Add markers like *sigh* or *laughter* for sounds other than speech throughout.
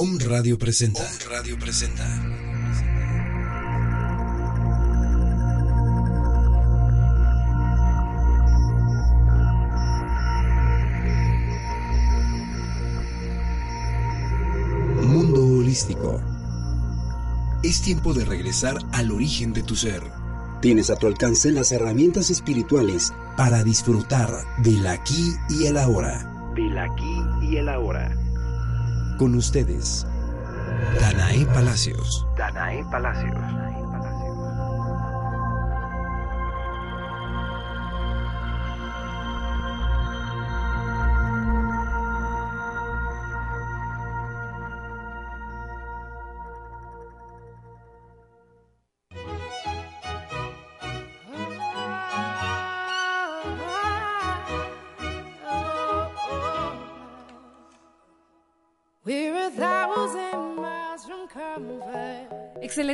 Om Radio presenta. Om Radio presenta. Mundo holístico. Es tiempo de regresar al origen de tu ser. Tienes a tu alcance las herramientas espirituales para disfrutar del aquí y el ahora. Del aquí y el ahora. Con ustedes, Danae Palacios. Danae Palacios.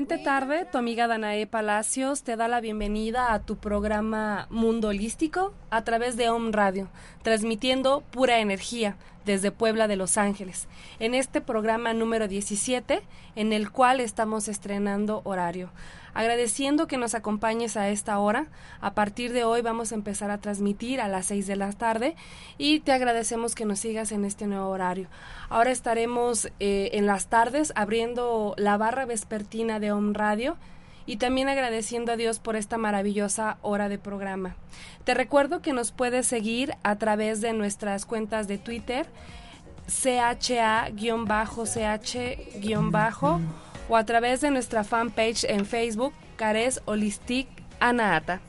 Excelente tarde, tu amiga Danae Palacios te da la bienvenida a tu programa Mundo Holístico a través de Home Radio, transmitiendo pura energía desde Puebla de Los Ángeles, en este programa número 17, en el cual estamos estrenando horario agradeciendo que nos acompañes a esta hora. A partir de hoy vamos a empezar a transmitir a las 6 de la tarde y te agradecemos que nos sigas en este nuevo horario. Ahora estaremos eh, en las tardes abriendo la barra vespertina de Home Radio y también agradeciendo a Dios por esta maravillosa hora de programa. Te recuerdo que nos puedes seguir a través de nuestras cuentas de Twitter, CHA-CH- o a través de nuestra fanpage en Facebook, Cares Holistic Anaata.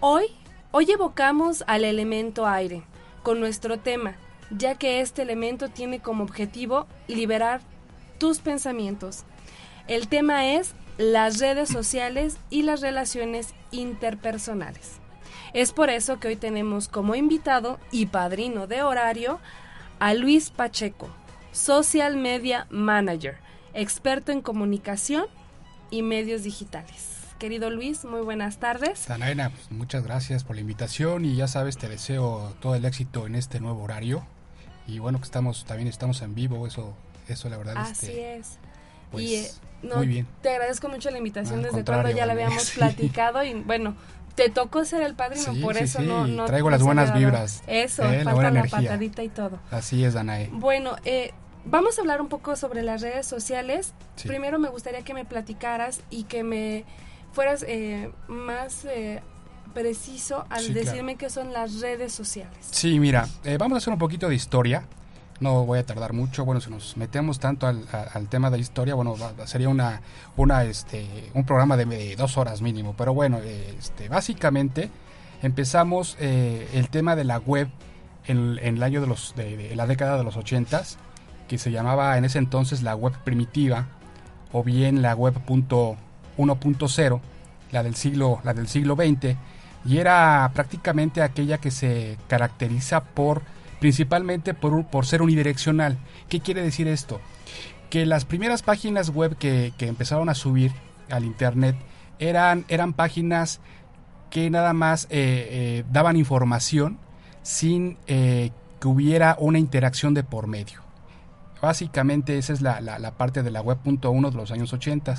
Hoy, hoy evocamos al elemento aire con nuestro tema, ya que este elemento tiene como objetivo liberar tus pensamientos. El tema es las redes sociales y las relaciones interpersonales. Es por eso que hoy tenemos como invitado y padrino de horario a Luis Pacheco, Social Media Manager experto en comunicación y medios digitales. Querido Luis, muy buenas tardes. Danaena, pues, muchas gracias por la invitación y ya sabes, te deseo todo el éxito en este nuevo horario. Y bueno, que estamos también estamos en vivo, eso eso la verdad Así este, es. Pues, y eh, no, muy bien. te agradezco mucho la invitación Al desde cuando ya la habíamos *laughs* Sí. platicado y bueno, te tocó ser el padrino, Sí, por sí, eso no, no traigo las buenas vibras, Eso, eh, la falta buena la patadita y todo. Así es, Danae. Bueno, eh, vamos a hablar un poco sobre las redes sociales. Primero me gustaría que me platicaras y que me fueras eh, más eh, preciso al Sí, claro. decirme qué son las redes sociales. Sí, mira, eh, vamos a hacer un poquito de historia. No voy a tardar mucho. Bueno, si nos metemos tanto al, al tema de historia, bueno, sería una, una, este, un programa de, dos horas mínimo. Pero bueno, eh, este, básicamente empezamos eh, el tema de la web en, en el año de los, de, la década de los ochentas, que se llamaba en ese entonces la web primitiva, o bien la web punto 1.0, la del siglo, la del siglo XX, y era prácticamente aquella que se caracteriza por principalmente por, por ser unidireccional. ¿Qué quiere decir esto? Que las primeras páginas web que, que empezaron a subir al internet eran, eran páginas que nada más eh, eh, daban información sin eh, que hubiera una interacción de por medio. Básicamente esa es la, la- la parte de la web.1 de los años 80.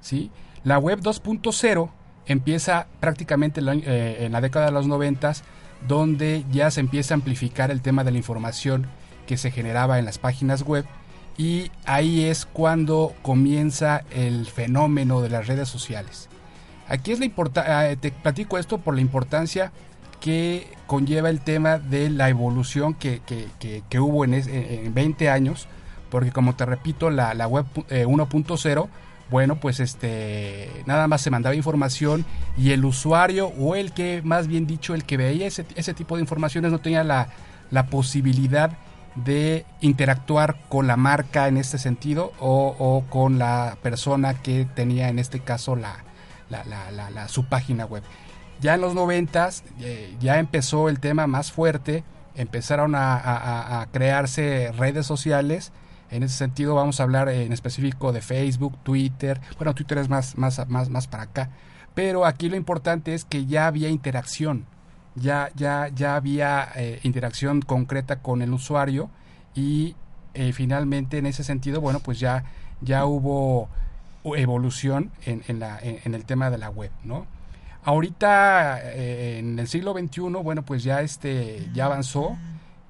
¿sí? La web 2.0 empieza prácticamente en la década de los 90, donde ya se empieza a amplificar el tema de la información que se generaba en las páginas web y ahí es cuando comienza el fenómeno de las redes sociales. Aquí es la importancia, te platico esto por la importancia que conlleva el tema de la evolución que, que- que- hubo en, en 20 años, porque como te repito, la, la web eh, 1.0, bueno, pues este, nada más se mandaba información y el usuario o el que, más bien dicho, el que veía ese, ese tipo de informaciones no tenía la, la posibilidad de interactuar con la marca en este sentido o, o con la persona que tenía en este caso la, la, la- su página web. Ya en los noventas eh, ya empezó el tema más fuerte, empezaron a- a- a crearse redes sociales. En ese sentido vamos a hablar en específico de Facebook, Twitter. Bueno, Twitter es más, más, más, más para acá. Pero aquí lo importante es que ya había interacción. Ya, ya, ya había eh, interacción concreta con el usuario y eh, finalmente en ese sentido, bueno, pues ya, ya hubo evolución en, en, la, en, el tema de la web, ¿no? Ahorita eh, en el siglo XXI, bueno, pues ya este ya avanzó,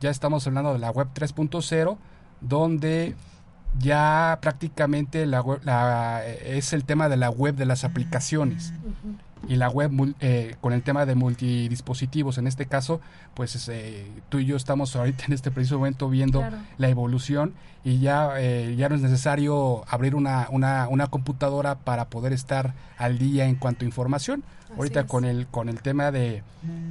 ya estamos hablando de la web 3.0, donde ya prácticamente la, la, es el tema de la web de las aplicaciones y la web eh, con el tema de multidispositivos. En este caso, pues eh, tú y yo estamos ahorita en este preciso momento viendo la evolución y ya, eh, ya no es necesario abrir una, una, una, computadora para poder estar al día en cuanto a información. ahorita con el con el tema de,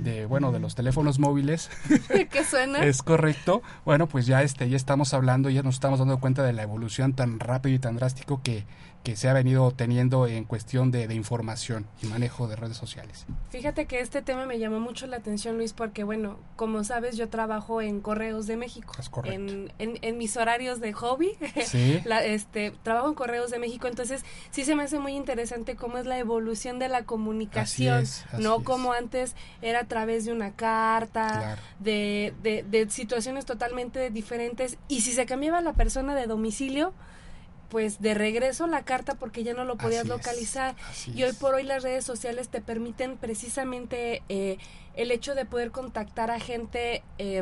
de, bueno de los teléfonos móviles *laughs* ¿Qué suena? *laughs* es correcto bueno pues ya este ya estamos hablando ya nos estamos dando cuenta de la evolución tan rápido y tan drástico que que se ha venido teniendo en cuestión de, información y manejo de redes sociales. Fíjate que este tema me llamó mucho la atención, Luis, porque, bueno, como sabes, yo trabajo en Correos de México. Es correcto. En, en, mis horarios de hobby, *laughs* ¿Sí? este, trabajo en Correos de México, entonces sí se me hace muy interesante cómo es la evolución de la comunicación, no como antes era a través de una carta, de, de, de situaciones totalmente diferentes, y si se cambiaba la persona de domicilio, pues de regreso la carta porque ya no lo podías localizar. y hoy por hoy las redes sociales te permiten precisamente eh, el hecho de poder contactar a gente eh,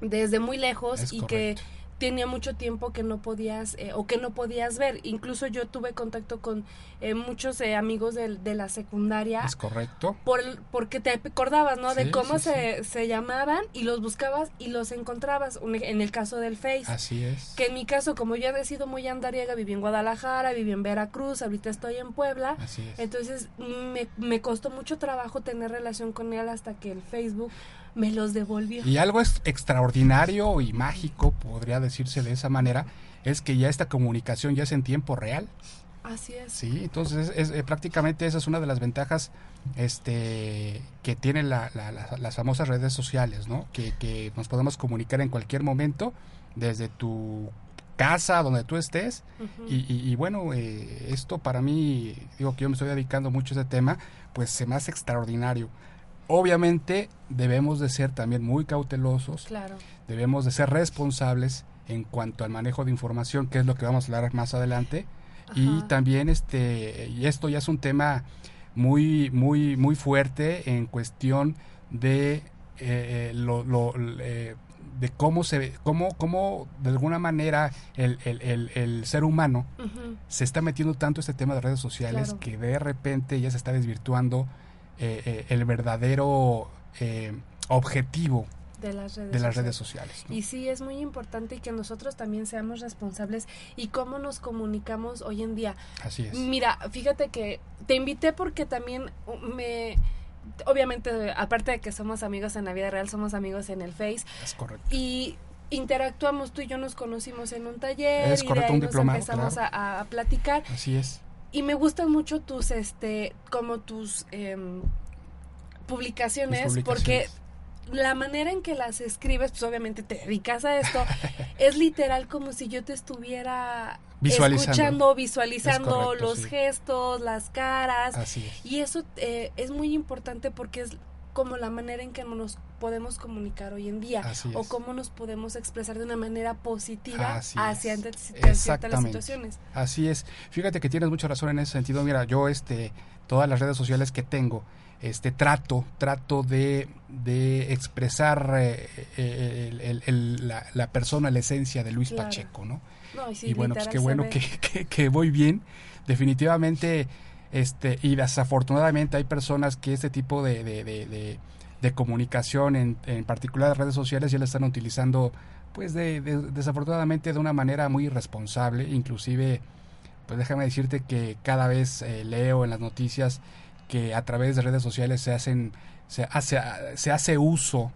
desde muy lejos y que tenía mucho tiempo que no podías eh, o que no podías ver. Incluso yo tuve contacto con eh, muchos eh, amigos de, de, la secundaria. Es correcto. Por porque te acordabas, ¿no? de cómo se, se, llamaban y los buscabas y los encontrabas. en el caso del Face. Así es. Que en mi caso, como yo he sido muy andariega, viví en Guadalajara, viví en Veracruz, ahorita estoy en Puebla. Así es. Entonces me, me costó mucho trabajo tener relación con él hasta que el Facebook me los devolvió. Y algo es extraordinario y mágico, podría decirse de esa manera, es que ya esta comunicación ya es en tiempo real. Así es. Sí, entonces es, eh, prácticamente esa es una de las ventajas este, que tienen las famosas redes sociales, ¿no? Que, que, nos podemos comunicar en cualquier momento desde tu casa, donde tú estés. y, bueno, eh, esto para mí, digo que yo me estoy dedicando mucho a ese tema, pues se me hace extraordinario. Obviamente debemos de ser también muy cautelosos, claro. debemos de ser responsables en cuanto al manejo de información, que es lo que vamos a hablar más adelante. Y también este, y esto ya es un tema muy, muy, muy fuerte en cuestión de eh, eh, lo, lo eh, de cómo se cómo, cómo de alguna manera el, el, el, ser humano se está metiendo tanto este tema de redes sociales que de repente ya se está desvirtuando eh, eh, el verdadero eh, objetivo de las redes, de las sociales. redes sociales. Y sí, es muy importante que nosotros también seamos responsables y cómo nos comunicamos hoy en día. Así es. Mira, fíjate que te invité porque también me... Obviamente, aparte de que somos amigos en la vida real, somos amigos en el Face. Es correcto. Y interactuamos, tú y yo nos conocimos en un taller es y correcto, de ahí un nos empezamos claro. a, a platicar. Así es. Y me gustan mucho tus, este, como tus eh, publicaciones, publicaciones, porque la manera en que las escribes, pues obviamente te dedicas a esto, *laughs* es literal como si yo te estuviera Visualizando. escuchando, visualizando Es correcto, los sí. gestos, las caras. Así es. Y eso eh, es muy importante porque es como la manera en que nos podemos comunicar hoy en día Así o es. cómo nos podemos expresar de una manera positiva Así hacia ante- ciertas Exactamente. situaciones. Así es. Fíjate que tienes mucha razón en ese sentido. Mira, yo este todas las redes sociales que tengo, este trato trato de, de expresar eh, eh, el- el- el- la, la persona, la esencia de Luis Claro. Pacheco, ¿no? No, y, sí, y bueno, pues qué bueno que, que voy bien. Definitivamente, este, y desafortunadamente hay personas que este tipo de, de, de, de- de comunicación, en, en particular las redes sociales, ya la están utilizando, pues de, de- desafortunadamente de una manera muy irresponsable, inclusive, pues déjame decirte que cada vez eh, leo en las noticias que a través de redes sociales se hacen se hace se hace uso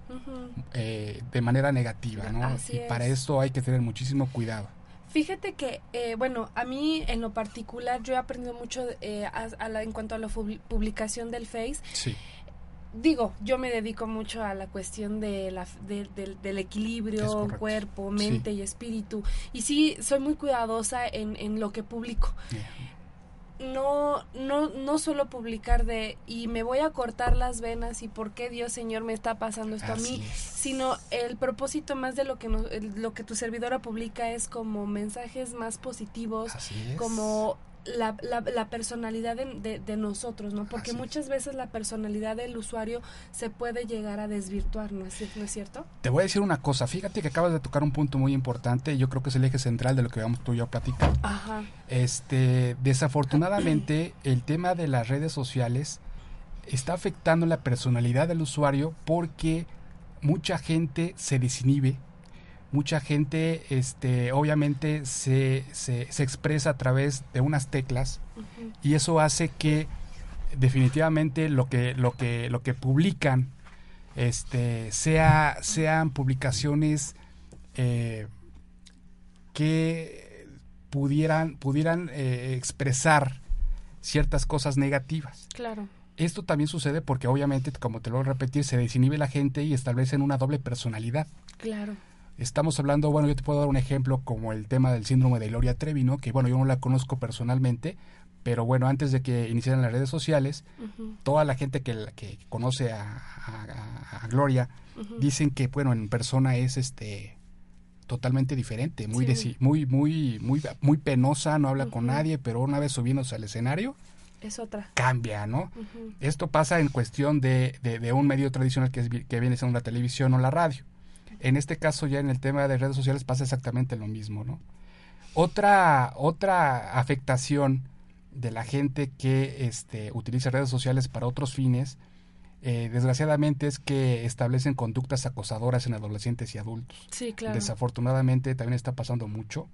eh, de manera negativa, ¿no? Así y para es. esto hay que tener muchísimo cuidado. Fíjate que, eh, bueno, a mí en lo particular yo he aprendido mucho eh, a- a la- en cuanto a la publi- publicación del Face. Sí. Digo, yo me dedico mucho a la cuestión de la, de- del- del equilibrio, cuerpo, mente y espíritu. Y sí, soy muy cuidadosa en, en lo que publico. No, no, no solo publicar de y me voy a cortar las venas y por qué Dios Señor me está pasando esto a mí, sino el propósito más de lo que lo que tu servidora publica es como mensajes más positivos, como la, la, personalidad de, de, nosotros, ¿no? Porque muchas veces la personalidad del usuario se puede llegar a desvirtuar, ¿no es, ¿no es cierto? Te voy a decir una cosa, fíjate que acabas de tocar un punto muy importante, yo creo que es el eje central de lo que vamos tú y yo a platicar. Ajá. Este, desafortunadamente, el tema de las redes sociales está afectando la personalidad del usuario porque mucha gente se desinhibe mucha gente este obviamente se, se, expresa a través de unas teclas y eso hace que definitivamente lo que lo que lo que publican este sea sean publicaciones eh, que pudieran pudieran eh, expresar ciertas cosas negativas. Claro. Esto también sucede porque obviamente como te lo voy a repetir se desinhibe la gente y establecen una doble personalidad. Claro Estamos hablando, bueno, yo te puedo dar un ejemplo como el tema del síndrome de Gloria Trevi, ¿no? Que bueno, yo no la conozco personalmente, pero bueno, antes de que iniciaran las redes sociales, toda la gente que, que conoce a, Gloria dicen que, bueno, en persona es este totalmente diferente, muy muy muy muy muy penosa, no habla con nadie, pero una vez subiéndose al escenario es otra. Cambia, ¿no? Esto pasa en cuestión de, de, un medio tradicional que, es, que viene siendo la televisión o la radio. En este caso ya en el tema de redes sociales pasa exactamente lo mismo, ¿no? Otra, otra afectación de la gente que este, utiliza redes sociales para otros fines, eh, desgraciadamente es que establecen conductas acosadoras en adolescentes y adultos. Sí, claro. Desafortunadamente también está pasando mucho.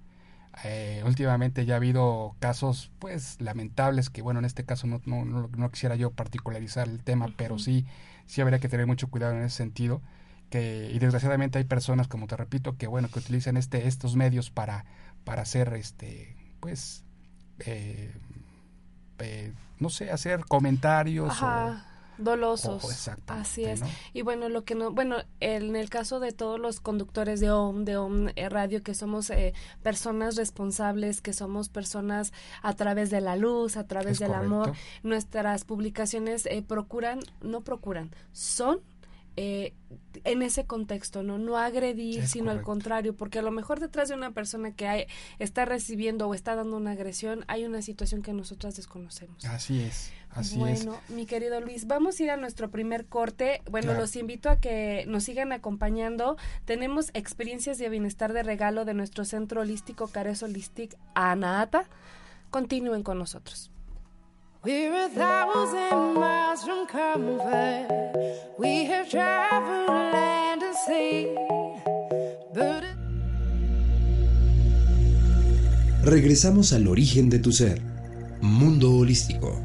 Eh, últimamente ya ha habido casos, pues, lamentables que, bueno, en este caso no, no, no, quisiera yo particularizar el tema, pero sí, sí habría que tener mucho cuidado en ese sentido que y desgraciadamente hay personas como te repito que bueno que utilizan este estos medios para para hacer este pues eh, eh, no sé hacer comentarios dolosos. Así es. Y bueno, lo que no, bueno, en el caso de todos los conductores de OM, de OM eh, Radio, que somos personas responsables, que somos personas a través de la luz, a través del amor, nuestras publicaciones procuran, no procuran, son eh, en ese contexto, ¿no? No agredir, sino al contrario, porque a lo mejor detrás de una persona que hay, está recibiendo o está dando una agresión, hay una situación que nosotras desconocemos. Así es, así es. Bueno, mi querido Luis, vamos a ir a nuestro primer corte. Bueno, los invito a que nos sigan acompañando. Tenemos experiencias de bienestar de regalo de nuestro centro holístico Cares Holistic Anaata. Continúen con nosotros. We're a thousand miles from comfort. We have traveled land and sea. Regresamos al origen de tu ser. Mundo holístico.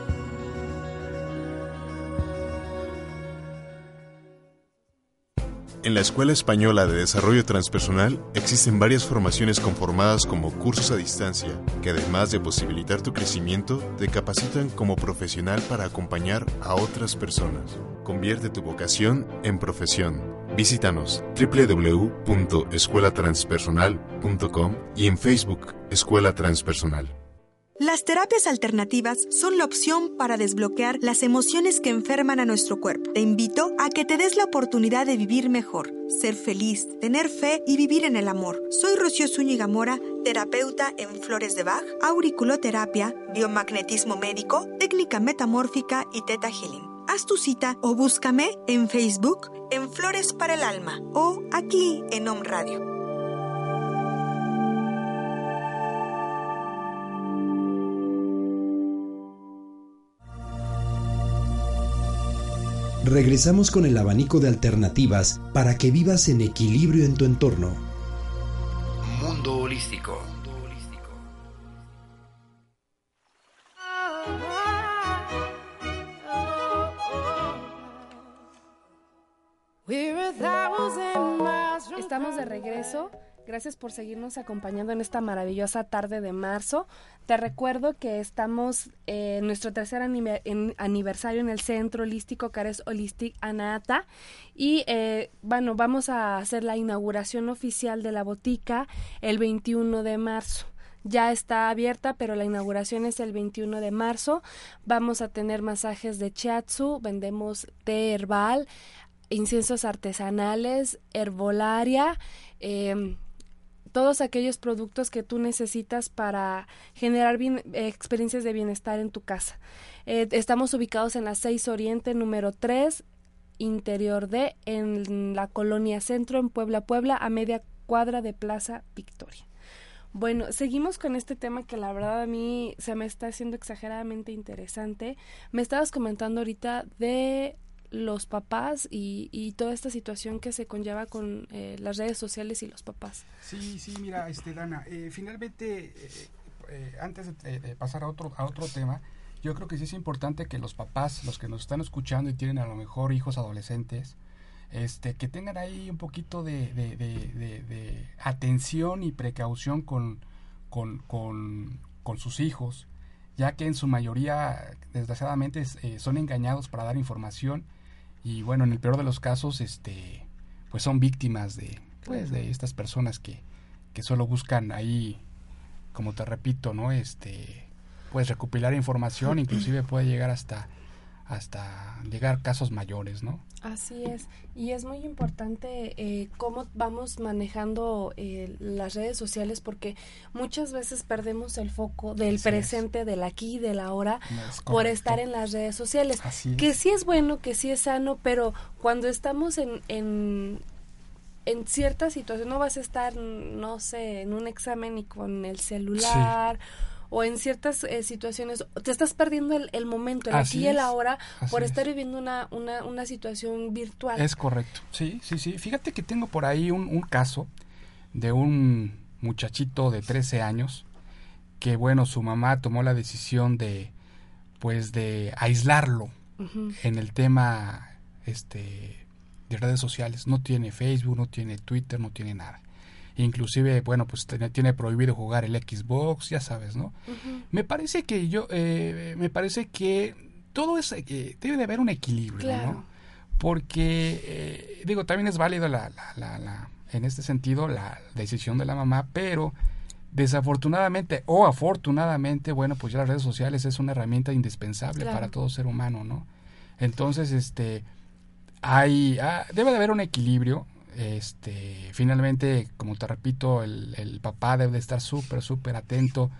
En la Escuela Española de Desarrollo Transpersonal existen varias formaciones conformadas como cursos a distancia, que además de posibilitar tu crecimiento, te capacitan como profesional para acompañar a otras personas. Convierte tu vocación en profesión. Visítanos www.escuelatranspersonal.com y en Facebook Escuela Transpersonal. Las terapias alternativas son la opción para desbloquear las emociones que enferman a nuestro cuerpo. Te invito a que te des la oportunidad de vivir mejor, ser feliz, tener fe y vivir en el amor. Soy Rocío Zúñiga Mora, terapeuta en flores de Bach, auriculoterapia, biomagnetismo médico, técnica metamórfica y teta healing. Haz tu cita o búscame en Facebook en Flores para el Alma o aquí en Home Radio. Regresamos con el abanico de alternativas para que vivas en equilibrio en tu entorno. Mundo holístico. Gracias por seguirnos acompañando en esta maravillosa tarde de marzo. Te recuerdo que estamos en nuestro tercer aniversario en el Centro Holístico Cares Holistic Anata y eh, bueno, vamos a hacer la inauguración oficial de la botica el 21 de marzo ya está abierta, pero la inauguración es el 21 de marzo. Vamos a tener masajes de chiatsu, vendemos té herbal, inciensos artesanales, herbolaria, eh, todos aquellos productos que tú necesitas para generar experiencias de bienestar en tu casa. Eh, estamos ubicados en la 6 Oriente número 3, interior de, en la colonia Centro, en Puebla, Puebla, a media cuadra de Plaza Victoria. Bueno, seguimos con este tema que la verdad a mí se me está haciendo exageradamente interesante. Me estabas comentando ahorita de los papás y, y, toda esta situación que se conlleva con eh, las redes sociales y los papás. Sí, sí, mira, este Dana, eh, finalmente, eh, antes de, pasar a otro, a otro tema, yo creo que sí es importante que los papás, los que nos están escuchando y tienen a lo mejor hijos adolescentes, este, que tengan ahí un poquito de, de, de atención y precaución con, con, con, con sus hijos, ya que en su mayoría, desgraciadamente, son engañados para dar información y bueno, en el peor de los casos, este, pues son víctimas de, pues, de estas personas que, que solo buscan ahí, como te repito, ¿no? Este, pues recopilar información, inclusive puede llegar hasta hasta llegar casos mayores, ¿no? Así es, y es muy importante eh, cómo vamos manejando eh, las redes sociales porque muchas veces perdemos el foco del presente, del aquí, del ahora, por estar en las redes sociales. que sí es bueno, que sí es sano, pero cuando estamos en, en, en cierta situación no vas a estar, no sé, en un examen y con el celular o en ciertas eh, situaciones te estás perdiendo el, momento, el aquí y el ahora por estar viviendo una, una, una, situación virtual. Es correcto, sí, sí, sí. Fíjate que tengo por ahí un, un caso de un muchachito de 13 años que, bueno, su mamá tomó la decisión de, pues, de aislarlo en el tema, este, de redes sociales. No tiene Facebook, no tiene Twitter, no tiene nada inclusive, bueno, pues tiene, prohibido jugar el Xbox, ya sabes, ¿no? Me parece que yo, eh, me parece que todo es, eh, debe de haber un equilibrio, ¿no? Porque, eh, digo, también es válido la, la, la, en este sentido la decisión de la mamá, pero desafortunadamente o afortunadamente, bueno, pues ya las redes sociales es una herramienta indispensable para todo ser humano, ¿no? Entonces, este, hay, ah, debe de haber un equilibrio este, finalmente, como te repito, el, el papá debe estar súper, súper atento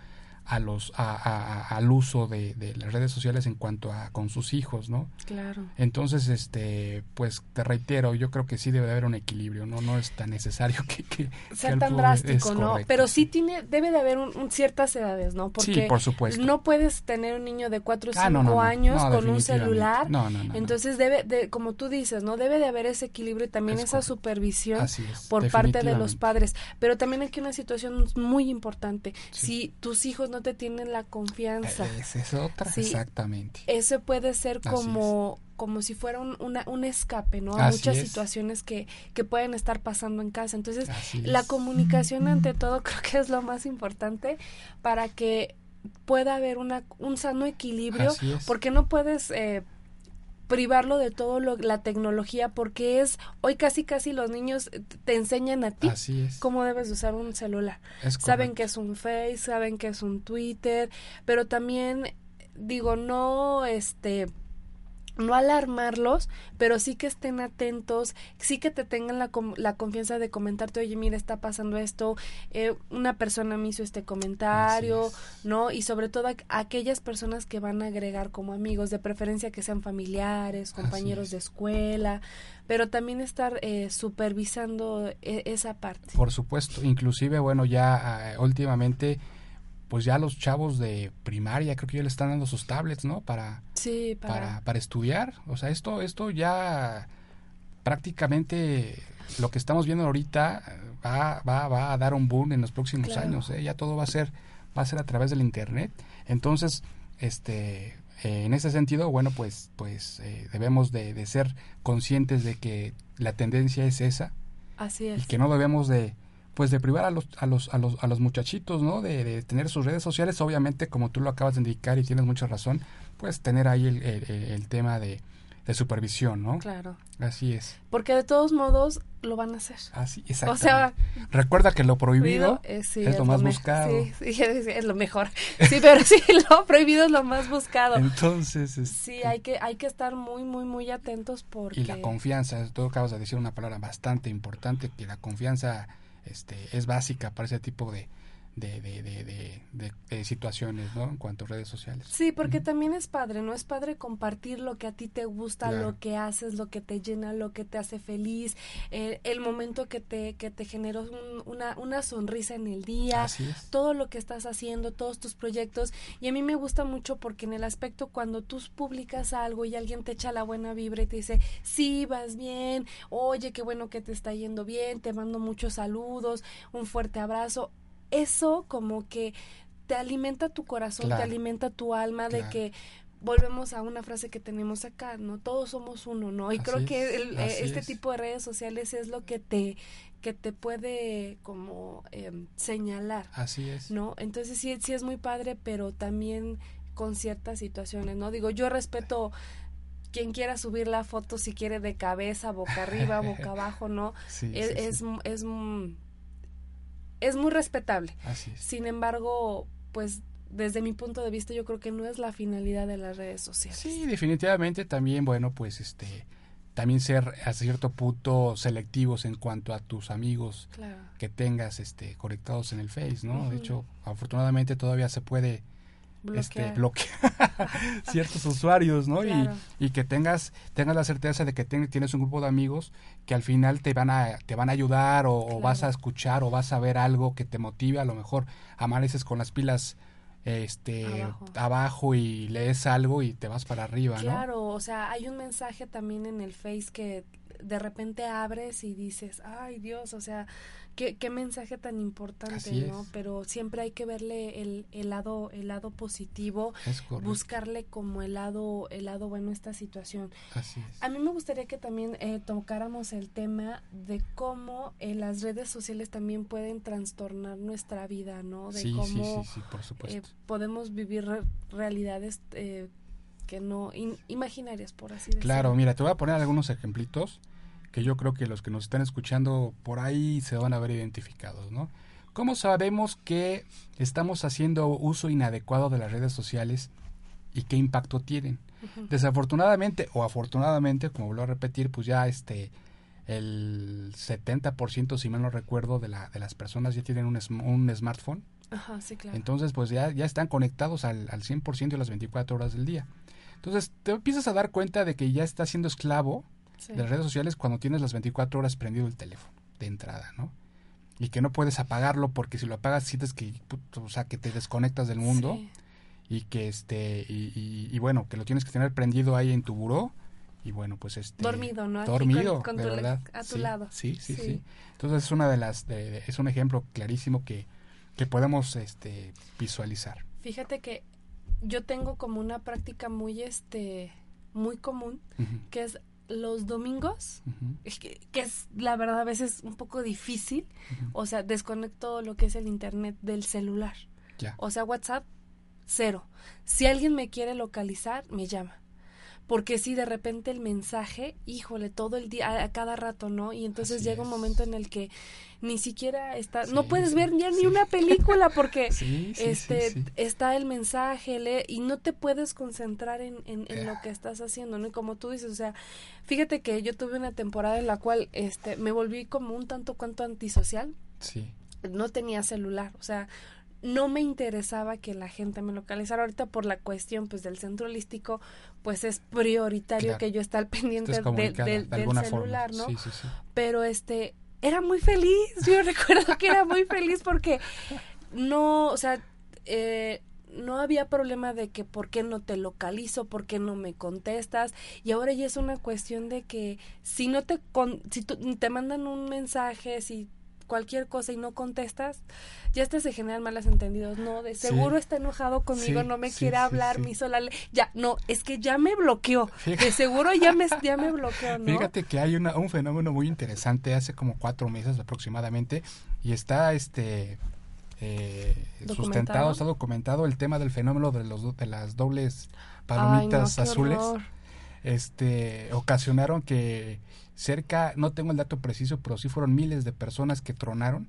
a los a, al uso de, de, las redes sociales en cuanto a con sus hijos no claro. Entonces este pues te reitero yo creo que sí debe haber un equilibrio no no es tan necesario *laughs* que, que sea tan drástico no pero sí. tiene debe de haber un, ciertas edades no porque por supuesto. no puedes tener un niño de 4 o 5 ah, años con un celular. Entonces debe de como tú dices no debe de haber ese equilibrio y también esa supervisión por parte de los padres. Pero también aquí una situación muy importante. Si tus hijos no te tienen la confianza. Esa es otra, exactamente. Eso puede ser como como si fuera un, una, un escape, ¿no? A muchas situaciones que, que pueden estar pasando en casa. Entonces, la comunicación ante todo *laughs* creo que es lo más importante para que pueda haber una, un sano equilibrio, porque no puedes eh, privarlo de todo lo, la tecnología porque es hoy casi casi los niños te enseñan a ti cómo debes usar un celular. saben que es un Face, saben que es un Twitter, pero también digo no este no alarmarlos, pero sí que estén atentos, sí que te tengan la, la confianza de comentarte, oye, mira, está pasando esto, eh, una persona me hizo este comentario, ¿no? Y sobre todo aquellas personas que van a agregar como amigos, de preferencia que sean familiares, compañeros de escuela, pero también estar eh, supervisando e, esa parte. Por supuesto, inclusive, bueno, ya ah, últimamente pues ya los chavos de primaria creo que ya le están dando sus tablets, ¿no? Para, sí, para... para, estudiar. O sea, esto, esto ya prácticamente lo que estamos viendo ahorita va, va, va a dar un boom en los próximos años. ¿eh? Ya todo va a ser, va a ser a través del internet. Entonces, este, eh, en ese sentido, bueno, pues, pues eh, debemos de, de, ser conscientes de que la tendencia es esa. Así es. Y que no debemos de, pues de privar a los, a los, a los, a los muchachitos, ¿no? De, tener sus redes sociales, obviamente, como tú lo acabas de indicar y tienes mucha razón, pues tener ahí el, el, tema de, de, supervisión, ¿no? Claro. Así es. Porque de todos modos lo van a hacer. Así, exacto. O sea, recuerda que lo prohibido es, lo más buscado. *laughs* Sí, sí, es lo mejor. Sí, pero sí, *laughs* lo prohibido es lo más buscado. Entonces, este... sí, hay que, hay que estar muy, muy, muy atentos porque... Y la confianza, tú acabas de decir una palabra bastante importante, que la confianza este, es básica para ese tipo de, de, de, de, de, situaciones, ¿no? En cuanto a redes sociales. Sí, porque también es padre, ¿no? Es padre compartir lo que a ti te gusta, lo que haces, lo que te llena, lo que te hace feliz, eh, el momento que te, que te generó una, una sonrisa en el día, todo lo que estás haciendo, todos tus proyectos. Y a mí me gusta mucho porque en el aspecto cuando tú publicas algo y alguien te echa la buena vibra y te dice, sí, vas bien, oye, qué bueno que te está yendo bien, te mando muchos saludos, un fuerte abrazo eso como que te alimenta tu corazón, te alimenta tu alma de que volvemos a una frase que tenemos acá, ¿no? Todos somos uno, ¿no? Y creo que este tipo de redes sociales es lo que te que te puede como em, señalar. Así es. ¿No? Entonces sí, sí es muy padre, pero también con ciertas situaciones, ¿no? Digo, yo respeto quien quiera subir la foto si quiere de cabeza, boca arriba, boca *laughs* abajo, ¿no? Sí, es, es, es, es muy respetable. Sin embargo, pues desde mi punto de vista yo creo que no es la finalidad de las redes sociales. Sí, definitivamente también, bueno, pues este también ser a cierto punto selectivos en cuanto a tus amigos que tengas este conectados en el Face, ¿no? De hecho, afortunadamente todavía se puede este, bloquear *laughs* ciertos usuarios, ¿no? Y, y, que tengas, tengas la certeza de que tienes un grupo de amigos que al final te van a, te van a ayudar o, vas a escuchar o vas a ver algo que te motive, a lo mejor amaneces con las pilas este abajo. y lees algo y te vas para arriba, ¿no? Claro, o sea, hay un mensaje también en el Face que de repente abres y dices, ay Dios, o sea, qué, qué mensaje tan importante, ¿no? Pero siempre hay que verle el, el lado, el lado positivo, buscarle como el lado, el lado bueno a esta situación. A mí me gustaría que también eh, tocáramos el tema de cómo eh, las redes sociales también pueden trastornar nuestra vida, ¿no? De cómo eh, podemos vivir realidades que no imaginarias, por así decirlo. Claro, mira, te voy a poner algunos ejemplitos que yo creo que los que nos están escuchando por ahí se van a ver identificados, ¿no? ¿Cómo sabemos que estamos haciendo uso inadecuado de las redes sociales y qué impacto tienen? Desafortunadamente o afortunadamente, como vuelvo a repetir, pues ya este el 70%, si mal no recuerdo, de, la, de las personas ya tienen un, un smartphone. Ajá, sí, claro. Entonces, pues ya, ya están conectados al, al 100% de las 24 horas del día. Entonces, te empiezas a dar cuenta de que ya estás siendo esclavo de las redes sociales cuando tienes las 24 horas prendido el teléfono de entrada, ¿no? Y que no puedes apagarlo porque si lo apagas sientes que, o sea, que te desconectas del mundo y que este y, bueno, que lo tienes que tener prendido ahí en tu buró y bueno, pues este dormido, ¿no? Dormido, de verdad. a tu lado. Sí, sí, sí, Entonces es una de las es un ejemplo clarísimo que que podemos este visualizar. Fíjate que yo tengo como una práctica muy este muy común que es los domingos, que, es la verdad a veces un poco difícil, o sea, desconecto lo que es el internet del celular. O sea, WhatsApp, cero. Si alguien me quiere localizar, me llama porque si de repente el mensaje, híjole, todo el día, a, cada rato, ¿no? Y entonces llega un momento en el que ni siquiera está, no puedes ver ya ni una película porque *laughs* este está el mensaje lee, y no te puedes concentrar en, en, lo que estás haciendo, ¿no? Y como tú dices, o sea, fíjate que yo tuve una temporada en la cual este me volví como un tanto cuanto antisocial. Sí. No tenía celular, o sea, no me interesaba que la gente me localizara. Ahorita por la cuestión pues del centro holístico pues es prioritario que yo esté al pendiente del celular no pero este era muy feliz. Yo *laughs* recuerdo que era muy feliz porque no o sea eh, no había problema de que por qué no te localizo, por qué no me contestas. Y ahora ya es una cuestión de que si no te si te mandan un mensaje, si cualquier cosa y no contestas, ya hasta se generan malos entendidos. No, de seguro está enojado conmigo, no me quiere hablar, me hizo la Ya, no, es que ya me bloqueó. De seguro ya me, ya me bloqueó, ¿no? Fíjate que hay una, un fenómeno muy interesante hace como cuatro meses aproximadamente y está este eh, sustentado, está documentado el tema del fenómeno de, los, de las dobles palomitas azules. Este, ocasionaron que cerca, no tengo el dato preciso, pero sí fueron miles de personas que tronaron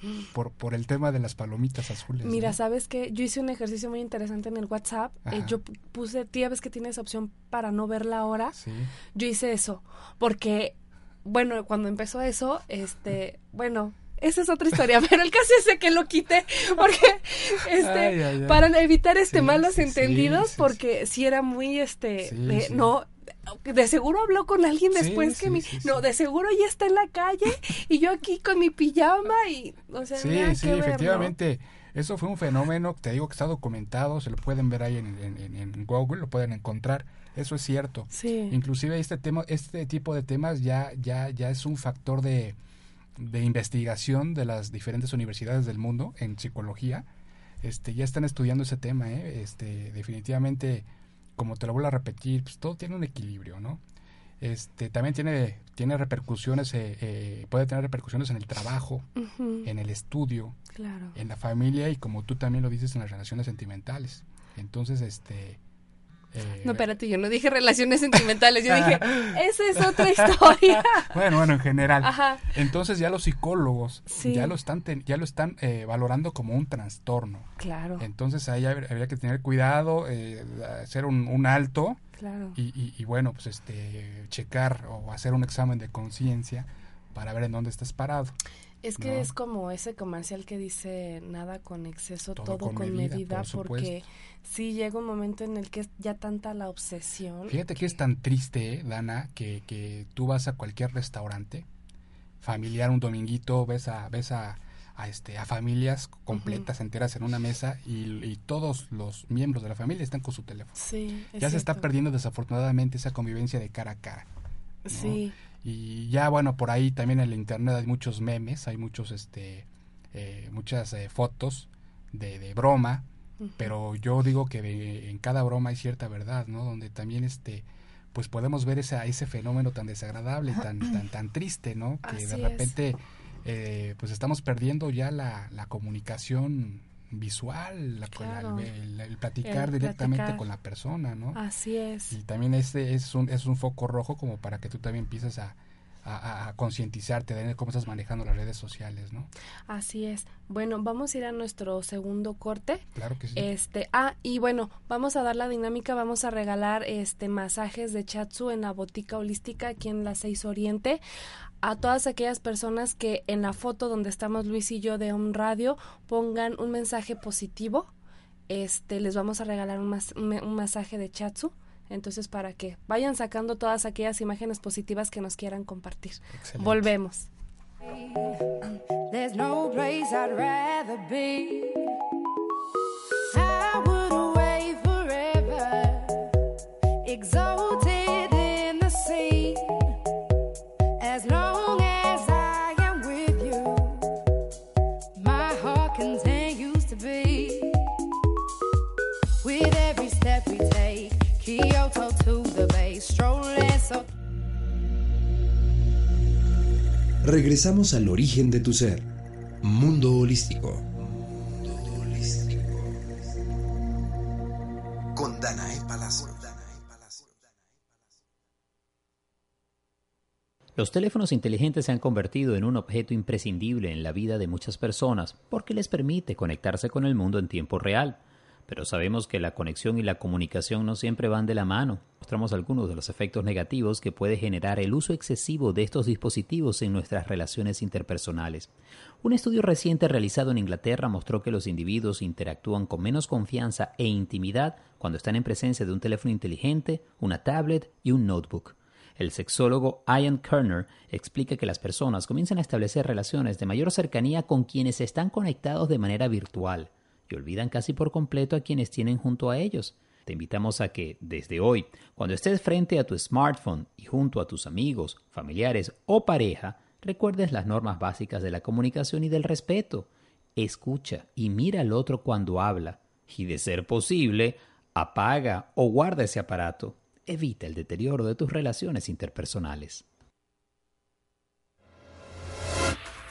*gasps* por, por el tema de las palomitas azules. Mira, ¿sabes que Yo hice un ejercicio muy interesante en el WhatsApp. Eh, yo puse, tía, ves que tienes opción para no ver la hora. Yo hice eso, porque, bueno, cuando empezó eso, este, bueno, esa es otra historia, pero el caso es que lo quité porque este para evitar este malos entendidos porque si era muy este no de seguro habló con alguien después que mi no de seguro ya está en la calle y yo aquí con mi pijama y o sea sí sí efectivamente. Eso fue un fenómeno te digo que está documentado se lo pueden ver ahí en, en, Google lo pueden encontrar eso es cierto. Sí. inclusive este tema este tipo de temas ya ya ya es un factor de de investigación de las diferentes universidades del mundo en psicología este ya están estudiando ese tema ¿eh? este definitivamente como te lo vuelvo a repetir, pues todo tiene un equilibrio, ¿no? Este, también tiene, tiene repercusiones, eh, eh, puede tener repercusiones en el trabajo, en el estudio, en la familia y como tú también lo dices, en las relaciones sentimentales. Entonces, este, eh, no, espérate, yo no dije relaciones sentimentales, yo *laughs* dije, esa es otra historia. *laughs* bueno, bueno, en general. Entonces ya los psicólogos ya lo están, ya lo están eh, valorando como un trastorno. Claro. Entonces ahí habría que tener cuidado, eh, hacer un, alto. Claro. Y, y, bueno, pues este, checar o hacer un examen de conciencia para ver en dónde estás parado. Es que es como ese comercial que dice nada con exceso, todo, con, medida, porque sí llega un momento en el que es ya tanta la obsesión. Fíjate que es tan triste, Dana, que, que tú vas a cualquier restaurante familiar un dominguito, ves a, ves a, a este, a familias completas, enteras en una mesa y, todos los miembros de la familia están con su teléfono. Sí, ya se está perdiendo desafortunadamente esa convivencia de cara a cara. Sí. Y ya bueno, por ahí también en el internet hay muchos memes, hay muchos este eh, muchas eh, fotos de, de broma, pero yo digo que en cada broma hay cierta verdad, ¿no? Donde también este pues podemos ver ese, ese fenómeno tan desagradable, tan tan tan triste, ¿no? Que de repente eh, pues estamos perdiendo ya la, la comunicación visual, el, platicar directamente con la persona, ¿no? Así es. Y también este es un, es un foco rojo como para que tú también empieces a, a, concientizarte de cómo estás manejando las redes sociales, ¿no? Así es. Bueno, vamos a ir a nuestro segundo corte. Claro que sí. Este, ah, y bueno, vamos a dar la dinámica, vamos a regalar este masajes de chatsu en la botica holística aquí en la 6 Oriente a todas aquellas personas que en la foto donde estamos Luis y yo de un radio pongan un mensaje positivo. Este, les vamos a regalar un, un masaje de chatsu entonces, para que vayan sacando todas aquellas imágenes positivas que nos quieran compartir. Volvemos. Regresamos al origen de tu ser. Mundo holístico. Con Danae Palacio. Los teléfonos inteligentes se han convertido en un objeto imprescindible en la vida de muchas personas porque les permite conectarse con el mundo en tiempo real pero sabemos que la conexión y la comunicación no siempre van de la mano. Mostramos algunos de los efectos negativos que puede generar el uso excesivo de estos dispositivos en nuestras relaciones interpersonales. Un estudio reciente realizado en Inglaterra mostró que los individuos interactúan con menos confianza e intimidad cuando están en presencia de un teléfono inteligente, una tablet y un notebook. El sexólogo Ian Kerner explica que las personas comienzan a establecer relaciones de mayor cercanía con quienes están conectados de manera virtual y olvidan casi por completo a quienes tienen junto a ellos. Te invitamos a que, desde hoy, cuando estés frente a tu smartphone y junto a tus amigos, familiares o pareja, recuerdes las normas básicas de la comunicación y del respeto. Escucha y mira al otro cuando habla y, de ser posible, apaga o guarda ese aparato. Evita el deterioro de tus relaciones interpersonales.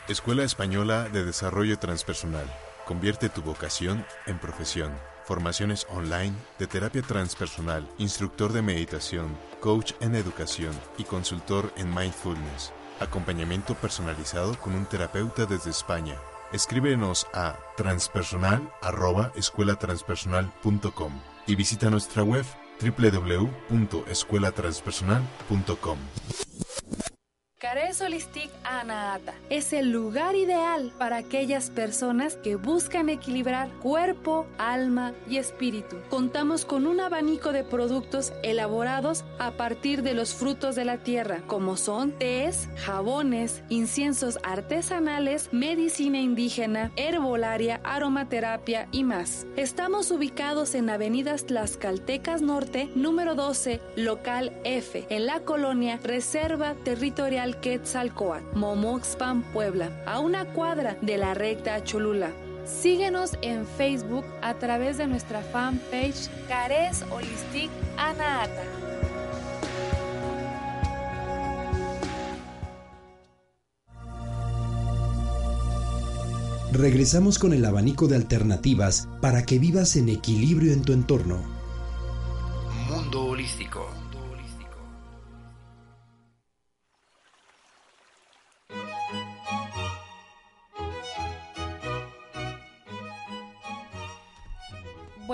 Escuela Española de Desarrollo Transpersonal. Convierte tu vocación en profesión. Formaciones online de terapia transpersonal, instructor de meditación, coach en educación y consultor en mindfulness. Acompañamiento personalizado con un terapeuta desde España. Escríbenos a transpersonal@escuelatranspersonal.com y visita nuestra web www.escuelatranspersonal.com. Cares Holistic Anaata es el lugar ideal para aquellas personas que buscan equilibrar cuerpo, alma y espíritu. Contamos con un abanico de productos elaborados a partir de los frutos de la tierra, como son tés, jabones, inciensos artesanales, medicina indígena, herbolaria, aromaterapia y más. Estamos ubicados en Avenidas Tlaxcaltecas Norte, número 12, local F, en la colonia Reserva Territorial Quetzalcoatl, Momoxpan, Puebla, a una cuadra de la recta Cholula. Síguenos en Facebook a través de nuestra fanpage Cares Holistic Anaata. Regresamos con el abanico de alternativas para que vivas en equilibrio en tu entorno. Mundo Holístico.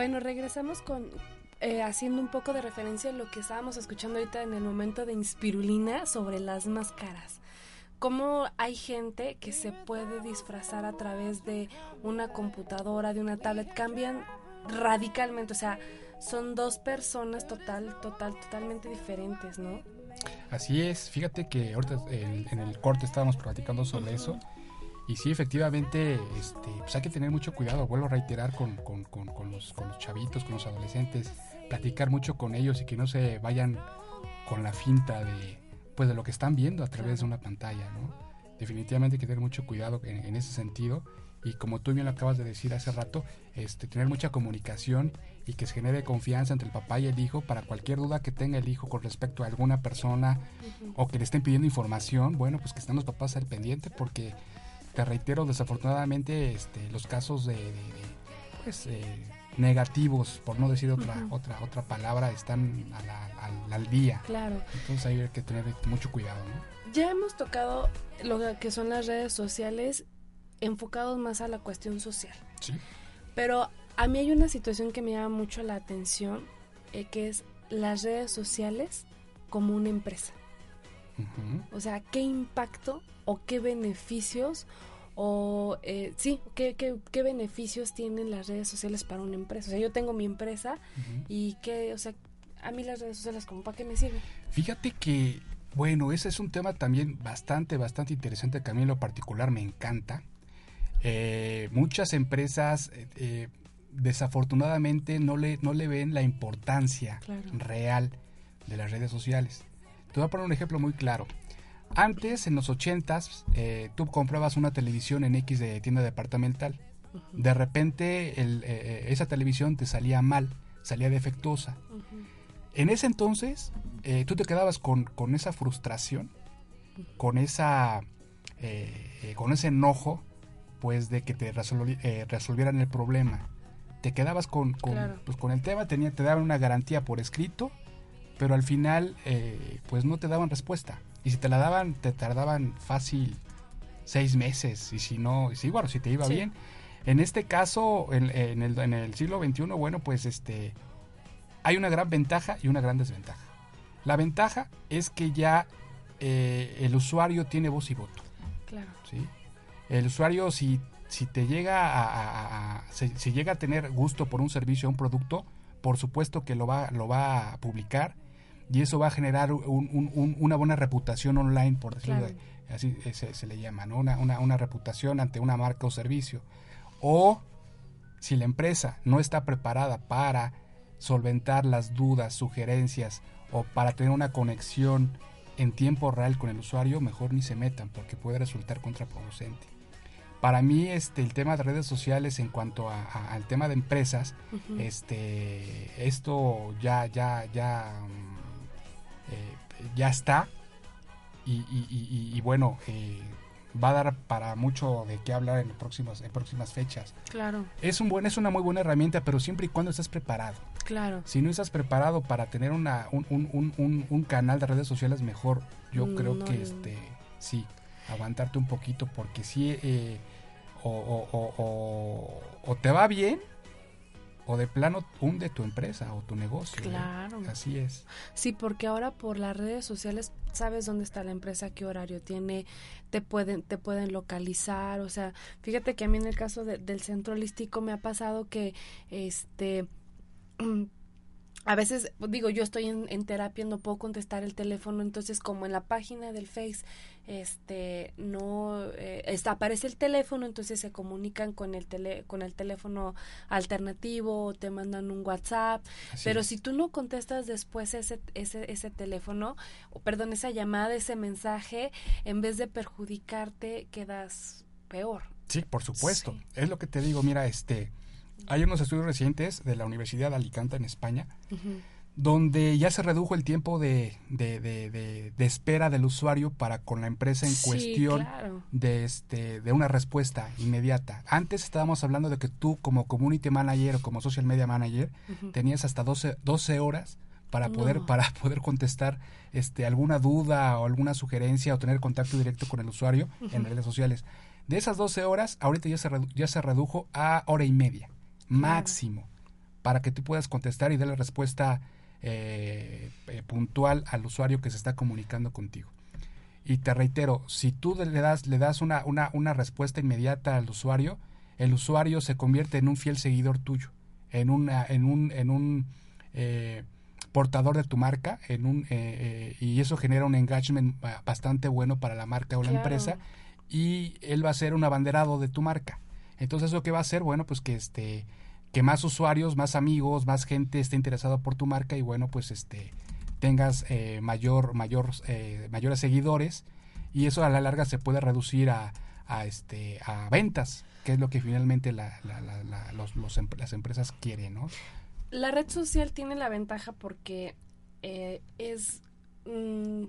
Bueno, regresamos con eh, haciendo un poco de referencia a lo que estábamos escuchando ahorita en el momento de Inspirulina sobre las máscaras. Cómo hay gente que se puede disfrazar a través de una computadora, de una tablet, cambian radicalmente, o sea, son dos personas total, total, totalmente diferentes, ¿no? Así es, fíjate que ahorita en el corte estábamos platicando sobre eso y sí, efectivamente, este, pues hay que tener mucho cuidado, vuelvo a reiterar con, con, con, con, los, con los chavitos, con los adolescentes, platicar mucho con ellos y que no se vayan con la finta de, pues, de lo que están viendo a través de una pantalla, ¿no? Definitivamente hay que tener mucho cuidado en, en ese sentido y como tú bien lo acabas de decir hace rato, este, tener mucha comunicación y que se genere confianza entre el papá y el hijo para cualquier duda que tenga el hijo con respecto a alguna persona o que le estén pidiendo información, bueno, pues que estén los papás al pendiente porque te reitero, desafortunadamente este, los casos de, pues, eh, negativos, por no decir otra otra otra palabra, están al, día. Claro. Entonces hay que tener mucho cuidado, ¿no? Ya hemos tocado lo que son las redes sociales enfocados más a la cuestión social. Sí. Pero a mí hay una situación que me llama mucho la atención, eh, que es las redes sociales como una empresa. O sea, ¿qué impacto o qué beneficios o eh, sí, ¿qué, qué, beneficios tienen las redes sociales para una empresa? O sea, yo tengo mi empresa y que, o sea, a mí las redes sociales, ¿como para qué me sirven? Fíjate que, bueno, ese es un tema también bastante, bastante interesante que a mí en lo particular me encanta. Eh, muchas empresas eh, desafortunadamente no le, no le ven la importancia real de las redes sociales. Te voy a poner un ejemplo muy claro. Antes, en los 80s, eh, tú comprabas una televisión en X de tienda departamental. De repente, eh, eh, esa televisión te salía mal, salía defectuosa. En ese entonces, tú te quedabas con, esa frustración, con, esa, con ese enojo, pues de que te resolvieran el problema. Te quedabas con, pues, con el tema, tenía, te daban una garantía por escrito, pero al final, pues no te daban respuesta. Y si te la daban, te tardaban fácil seis meses. Y si no, si bueno, si te iba bien. En este caso, en, el, en el siglo XXI, bueno, pues este hay una gran ventaja y una gran desventaja. La ventaja es que ya eh, el usuario tiene voz y voto. Claro. ¿sí? El usuario, si, si te llega a, si, llega a tener gusto por un servicio o un producto, por supuesto que lo va, lo va a publicar y eso va a generar una buena reputación online, por decirlo así se, le llama, ¿no? Una, una, reputación ante una marca o servicio. O Si la empresa no está preparada para solventar las dudas, sugerencias o para tener una conexión en tiempo real con el usuario, mejor ni se metan porque puede resultar contraproducente. Para mí, este, el tema de redes sociales en cuanto al tema de empresas, este, esto ya, ya, ya, mm, eh, ya está. Y, bueno, eh, va a dar para mucho de qué hablar en, próximas en próximas fechas. Claro. Es, un buen, es una muy buena herramienta, pero siempre y cuando estés preparado. Claro. Si no estás preparado para tener una, un, un, un, un canal de redes sociales mejor, yo mm, creo que este sí, aguantarte un poquito porque sí, eh, o, o, o, o, te va bien o de plano hunde tu empresa o tu negocio. Claro. Así es. Sí, porque ahora por las redes sociales sabes dónde está la empresa, qué horario tiene, te pueden te pueden localizar, o sea, fíjate que a mí en el caso del centro holístico me ha pasado que este a veces digo yo estoy en, terapia no puedo contestar el teléfono entonces como en la página del Face este no eh, está, aparece el teléfono entonces se comunican con el tele, con el teléfono alternativo o te mandan un WhatsApp pero si tú no contestas después ese ese ese teléfono o perdón esa llamada ese mensaje en vez de perjudicarte quedas peor. Sí por supuesto. Es lo que te digo mira este hay unos estudios recientes de la Universidad de Alicante en España, donde ya se redujo el tiempo de, de, de, de, espera del usuario para con la empresa en cuestión de, este, de una respuesta inmediata. Antes estábamos hablando de que tú como community manager o como social media manager tenías hasta 12, 12 horas para poder para poder contestar este alguna duda o alguna sugerencia o tener contacto directo con el usuario en redes sociales. De esas 12 horas, ahorita ya se, ya se redujo a hora y media máximo para que tú puedas contestar y darle respuesta eh, eh, puntual al usuario que se está comunicando contigo. Y te reitero, si tú le das, le das una, una, una respuesta inmediata al usuario, el usuario se convierte en un fiel seguidor tuyo, en, una, en un, en un eh, portador de tu marca, en un, y eso genera un engagement bastante bueno para la marca o la empresa, y él va a ser un abanderado de tu marca. Entonces, ¿eso qué va a hacer? Bueno, pues que este que más usuarios, más amigos, más gente esté interesada por tu marca y bueno, pues este tengas eh, mayor, mayor, eh, mayores seguidores y eso a la larga se puede reducir a, a este, a ventas, que es lo que finalmente la, la, la, los, los, las empresas quieren, ¿no? La red social tiene la ventaja porque eh, es... Mm,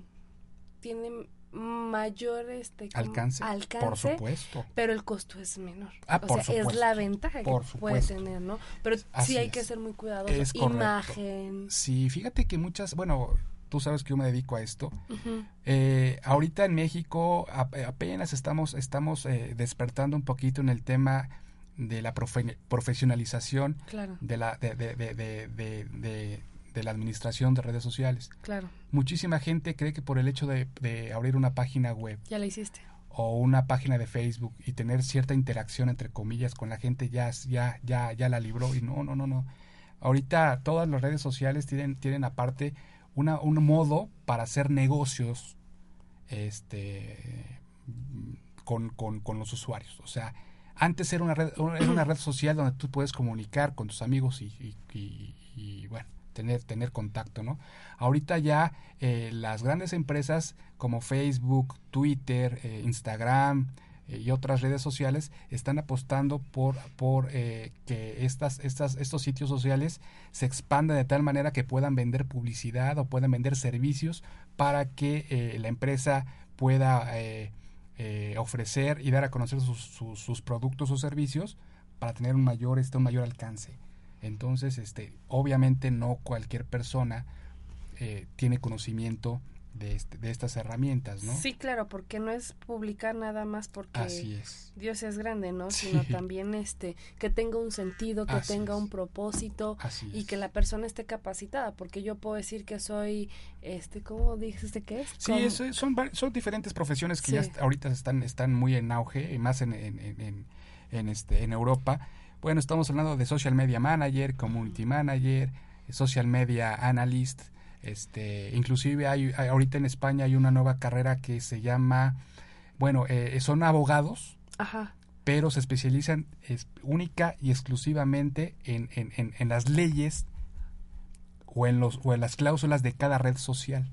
tiene mayor este alcance, por supuesto. pero el costo es menor. Ah, o sea es la ventaja que puede tener no pero sí hay que ser muy cuidadoso. Imagen. Sí fíjate que muchas bueno tú sabes que yo me dedico a esto. Eh, ahorita en México apenas estamos estamos eh, despertando un poquito en el tema de la profesionalización de la de, de, de de la administración de redes sociales. Claro. Muchísima gente cree que por el hecho de, abrir una página web. Ya la hiciste. O una página de Facebook y tener cierta interacción entre comillas con la gente ya, ya, ya, ya la libró. Y no, no, no, no. Ahorita todas las redes sociales tienen, tienen aparte una, un modo para hacer negocios este, con, con, con los usuarios. O sea, antes era una red, era una red social donde tú puedes comunicar con tus amigos y, y bueno, tener, tener contacto, ¿no? Ahorita ya eh, las grandes empresas como Facebook, Twitter, eh, Instagram eh, y otras redes sociales están apostando por, por que estas, estas, estos sitios sociales se expandan de tal manera que puedan vender publicidad o puedan vender servicios para que la empresa pueda ofrecer y dar a conocer sus, sus, sus productos o servicios para tener un mayor, este, un mayor alcance. Entonces, este, obviamente no cualquier persona eh, tiene conocimiento de, este, de estas herramientas, ¿no? Sí, claro, porque no es publicar nada más porque Dios es grande, ¿no? Sino también este que tenga un sentido, que tenga un propósito y que la persona esté capacitada, porque yo puedo decir que soy, este, ¿cómo dijiste que es? Sí, son, son diferentes profesiones que ya ahorita están, están muy en auge, más en, en, en, en, este, en Europa bueno, estamos hablando de social media manager, community manager, social media analyst, este, inclusive hay, ahorita en España hay una nueva carrera que se llama, bueno, eh, son abogados, Ajá. pero se especializan es, única y exclusivamente en, en, en, en las leyes o en, los, o en las cláusulas de cada red social.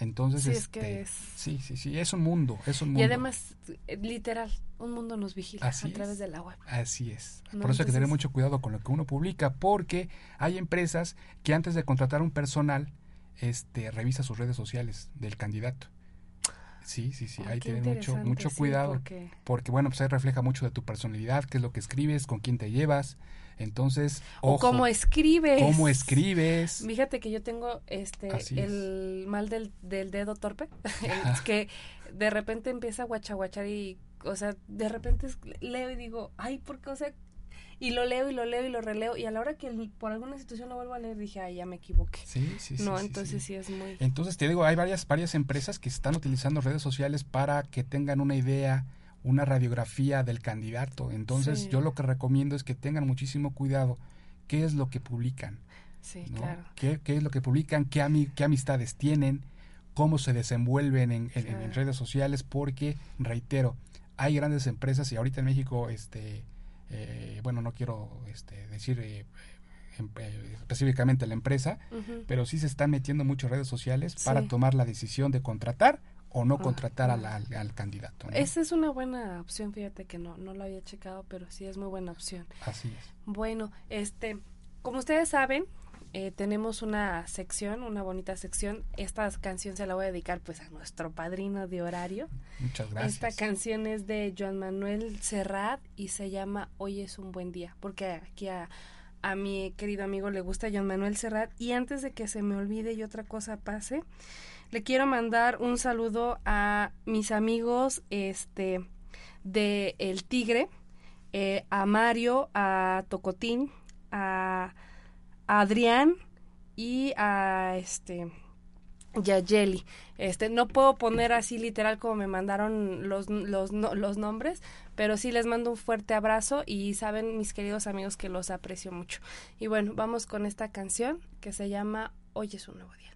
Entonces, Sí, es este, que es- sí, sí, sí, es un mundo, es un mundo. Y además, eh, literal, un mundo nos vigila Así a través es. de la web. Así es. No, Por eso hay que tener mucho cuidado con lo que uno publica, porque hay empresas que antes de contratar un personal, este, revisa sus redes sociales del candidato. Sí, sí, sí, Ah, hay qué que tener mucho, mucho sí, cuidado, porque- porque bueno, pues ahí refleja mucho de tu personalidad, qué es lo que escribes, con quién te llevas, entonces, O ojo, cómo escribes. cómo escribes, Fíjate que yo tengo este Así el mal del, del dedo torpe, *laughs* es que de repente empieza a guachaguachar y, o sea, de repente es- leo y digo, ay, ¿por qué? O sea, y lo leo y lo leo y lo releo y a la hora que el- por alguna situación lo vuelvo a leer dije, ay, ya me equivoqué. sí, sí, sí, no, sí, entonces sí. sí. es muy... Entonces te digo, hay varias, varias empresas que están utilizando redes sociales para que tengan una idea, una radiografía del candidato. Entonces yo lo que recomiendo es que tengan muchísimo cuidado qué es lo que publican, Sí, ¿no? claro. ¿Qué, qué es lo que publican, qué, ami- qué amistades tienen, cómo se desenvuelven en, en- redes sociales, porque, reitero, hay grandes empresas y ahorita en México, este, eh, bueno, no quiero este, decir eh, em- eh, específicamente la empresa, pero sí se están metiendo mucho redes sociales para tomar la decisión de contratar o no Ah, contratar al, ah. al- al candidato. ¿no? Esa es una buena opción, fíjate que no, no lo había checado, pero sí es muy buena opción. Así es. Bueno, este, como ustedes saben, eh, tenemos una sección, una bonita sección. Esta canción se la voy a dedicar pues a nuestro padrino de horario. Muchas gracias. Esta canción es de Joan Manuel Serrat y se llama Hoy es un buen día, porque aquí a, a mi querido amigo le gusta Joan Manuel Serrat. Y antes de que se me olvide y otra cosa pase, le quiero mandar un saludo a mis amigos este de El Tigre, eh, a Mario, a Tocotín, a, a Adrián y a este Yayeli. Este, no puedo poner así literal como me mandaron los, los, no- los nombres, pero sí les mando un fuerte abrazo y saben mis queridos amigos que los aprecio mucho. Y bueno, vamos con esta canción que se llama Hoy es un nuevo día.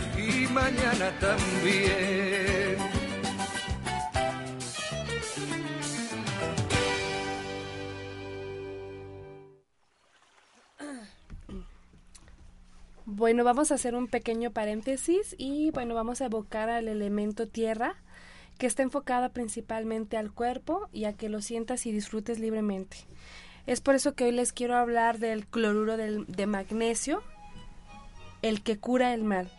y mañana también. Bueno, vamos a hacer un pequeño paréntesis y bueno, vamos a evocar al elemento tierra que está enfocada principalmente al cuerpo y a que lo sientas y disfrutes libremente. Es por eso que hoy les quiero hablar del cloruro de magnesio, el que cura el mal.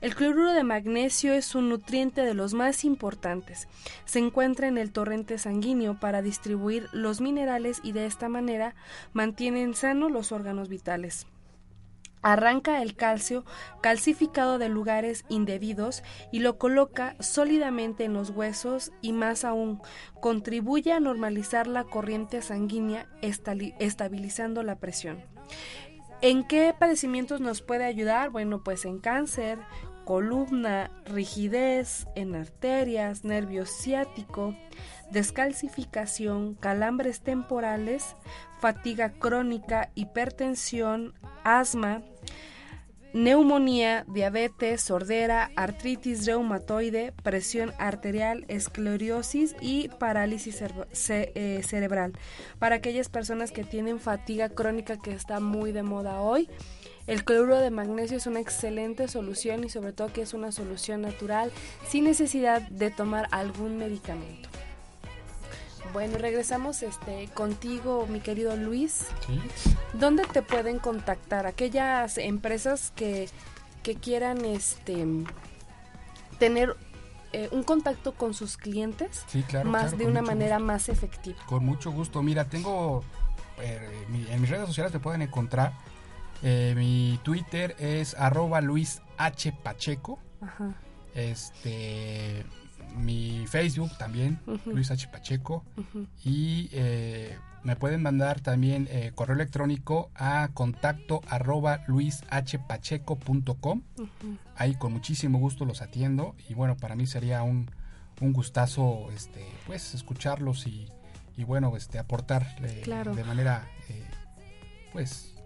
El cloruro de magnesio es un nutriente de los más importantes. Se encuentra en el torrente sanguíneo para distribuir los minerales y de esta manera mantienen sanos los órganos vitales. Arranca el calcio calcificado de lugares indebidos y lo coloca sólidamente en los huesos y más aún contribuye a normalizar la corriente sanguínea estabilizando la presión. ¿En qué padecimientos nos puede ayudar? Bueno, pues en cáncer, columna, rigidez en arterias, nervio ciático, descalcificación, calambres temporales, fatiga crónica, hipertensión, asma, neumonía, diabetes, sordera, artritis reumatoide, presión arterial, esclerosis y parálisis eh, cerebral. Para aquellas personas que tienen fatiga crónica que está muy de moda hoy, el cloruro de magnesio es una excelente solución y sobre todo que es una solución natural sin necesidad de tomar algún medicamento. Bueno, regresamos este contigo, mi querido Luis. ¿Sí? ¿Dónde te pueden contactar aquellas empresas que, que quieran este tener eh, un contacto con sus clientes sí, claro, más de una manera más efectiva? Con mucho gusto. Mira, tengo eh, en mis redes sociales te pueden encontrar. Eh, mi Twitter es arroba Luis H. Pacheco. Ajá. Este mi Facebook también, Luis H. Pacheco. Y eh, me pueden mandar también eh, correo electrónico a contacto arroba luishpacheco.com. Ahí con muchísimo gusto los atiendo. Y bueno, para mí sería un, un gustazo este, pues escucharlos y, y bueno, este, aportar eh, de manera pues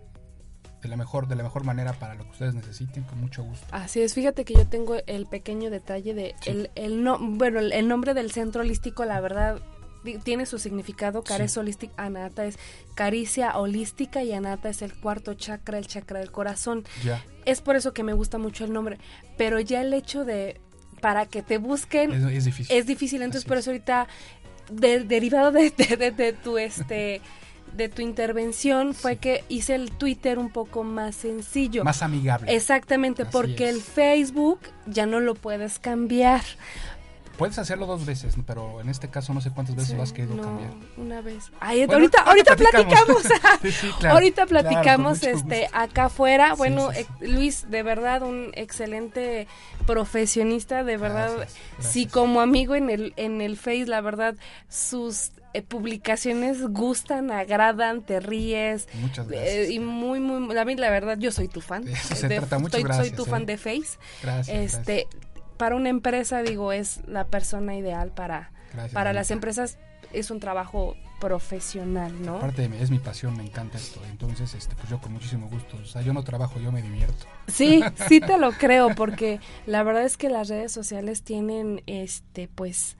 de la mejor de la mejor manera para lo que ustedes necesiten con mucho gusto. Así es fíjate que yo tengo el pequeño detalle de el, el no bueno el, nombre del centro holístico la verdad tiene su significado Cares Holistic Anata es caricia holística y Anata es el cuarto chakra el chakra del corazón. Ya. es por eso que me gusta mucho el nombre pero ya el hecho de para que te busquen es, difícil. es difícil entonces por eso ahorita derivado de, de, de tu este *laughs* de tu intervención fue que hice el Twitter un poco más sencillo. Más amigable. Exactamente, porque el Facebook ya no lo puedes cambiar. Puedes hacerlo dos veces, pero en este caso no sé cuántas veces lo has querido no, cambiar. Una vez. ahorita, ahorita platicamos. *laughs* *laughs* ahorita platicamos este acá afuera. bueno, eh, Luis, de verdad un excelente profesionista, de verdad. Sí, como amigo en el en el Face, la verdad sus eh, publicaciones gustan, agradan, te ríes. Muchas gracias. y muy, muy, la, la verdad, yo soy tu fan. se trata mucho, soy, tu fan de Face. Gracias. Este, para una empresa, digo, es la persona ideal para, para las empresas. Es un trabajo profesional, ¿no? Aparte es mi pasión, me encanta esto. Entonces, este, pues yo con muchísimo gusto. O sea, yo no trabajo, yo me divierto. Sí, sí *laughs* te lo creo, porque la verdad es que las redes sociales tienen, este, pues,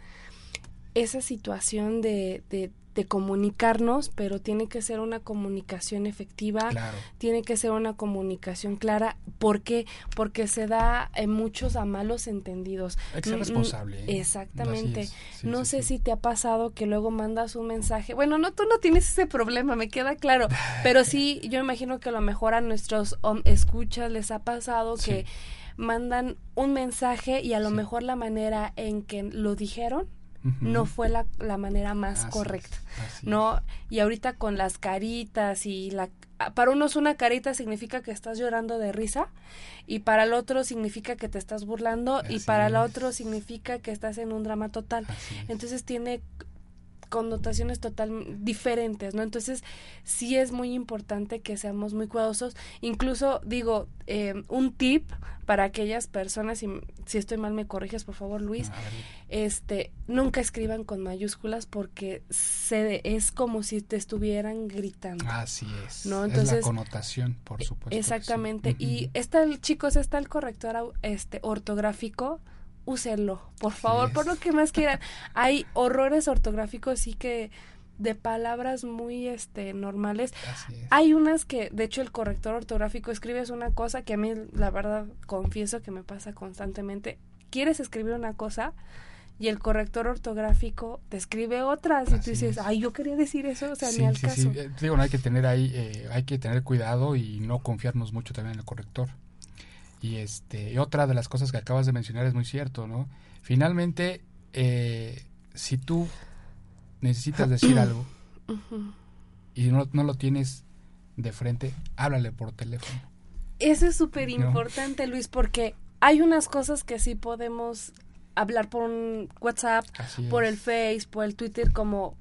esa situación de, de, comunicarnos, pero tiene que ser una comunicación efectiva, tiene que ser una comunicación clara. ¿Por qué? Porque se da en muchos a malos entendidos. Hay que ser responsable. ¿eh? Exactamente. no sé si te ha pasado que luego mandas un mensaje. Bueno, no, tú no tienes ese problema, me queda claro. *laughs* pero sí, yo imagino que a lo mejor a nuestros escuchas les ha pasado que mandan un mensaje y a lo mejor la manera en que lo dijeron no fue la, la manera más correcta, ¿no? Y ahorita con las caritas y la... Para unos una carita significa que estás llorando de risa y para el otro significa que te estás burlando y para el otro significa que estás en un drama total. Entonces tiene connotaciones totalmente diferentes, ¿no? Entonces, sí es muy importante que seamos muy cuidadosos. Incluso, digo, eh, un tip para aquellas personas, y si estoy mal me corriges, por favor, Luis, este, nunca escriban con mayúsculas porque se, es como si te estuvieran gritando. Así es. ¿no? Entonces, es la connotación, por supuesto. Exactamente. Y está el, chicos, está el corrector este, ortográfico úsenlo, por favor, por lo que más quieran. *laughs* Hay horrores ortográficos, sí que de palabras muy este normales. Hay unas que, de hecho, el corrector ortográfico escribes una cosa que a mí, la verdad, confieso que me pasa constantemente. Quieres escribir una cosa y el corrector ortográfico te escribe otras y tú dices, ay, yo quería decir eso, o sea, ni al caso. Sí. Eh, digo, no hay que tener ahí, eh, hay que tener cuidado y no confiarnos mucho también en el corrector. Y este, y otra de las cosas que acabas de mencionar es muy cierto, ¿no? Finalmente, eh, si tú necesitas decir algo *coughs* y no, no lo tienes de frente, háblale por teléfono. Eso es súper importante, Luis, porque hay unas cosas que sí podemos hablar por un WhatsApp, por el Face, por el Twitter, como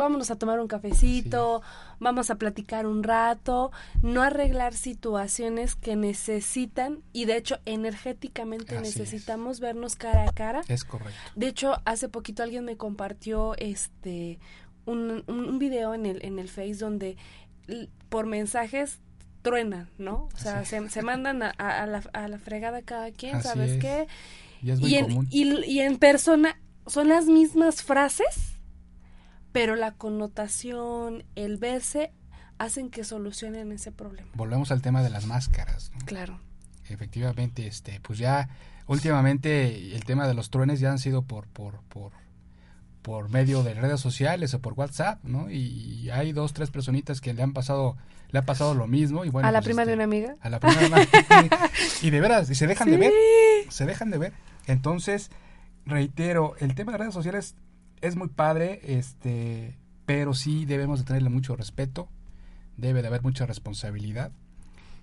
vámonos a tomar un cafecito, vamos a platicar un rato, no arreglar situaciones que necesitan y de hecho energéticamente necesitamos vernos cara a cara. Es correcto. De hecho, hace poquito alguien me compartió este un, un video en el en el Face donde por mensajes truenan, ¿no? O sea, se, se, mandan a, a, la, a, la, fregada cada quien, ¿sabes qué? Y, en, y, en persona son las mismas frases, pero la connotación, el verse, hacen que solucionen ese problema. Volvemos al tema de las máscaras. ¿no? Claro. Efectivamente, este, pues ya últimamente el tema de los truenes ya han sido por, por, por, por medio de redes sociales o por WhatsApp, ¿no? Y hay dos, tres personitas que le han pasado, le ha pasado lo mismo. Y bueno, a la pues, prima este, de una amiga. A la prima de una *laughs* Y de veras, y se dejan de ver. Se dejan de ver. Entonces, reitero, el tema de redes sociales es muy padre, este, pero sí debemos de tenerle mucho respeto, debe de haber mucha responsabilidad.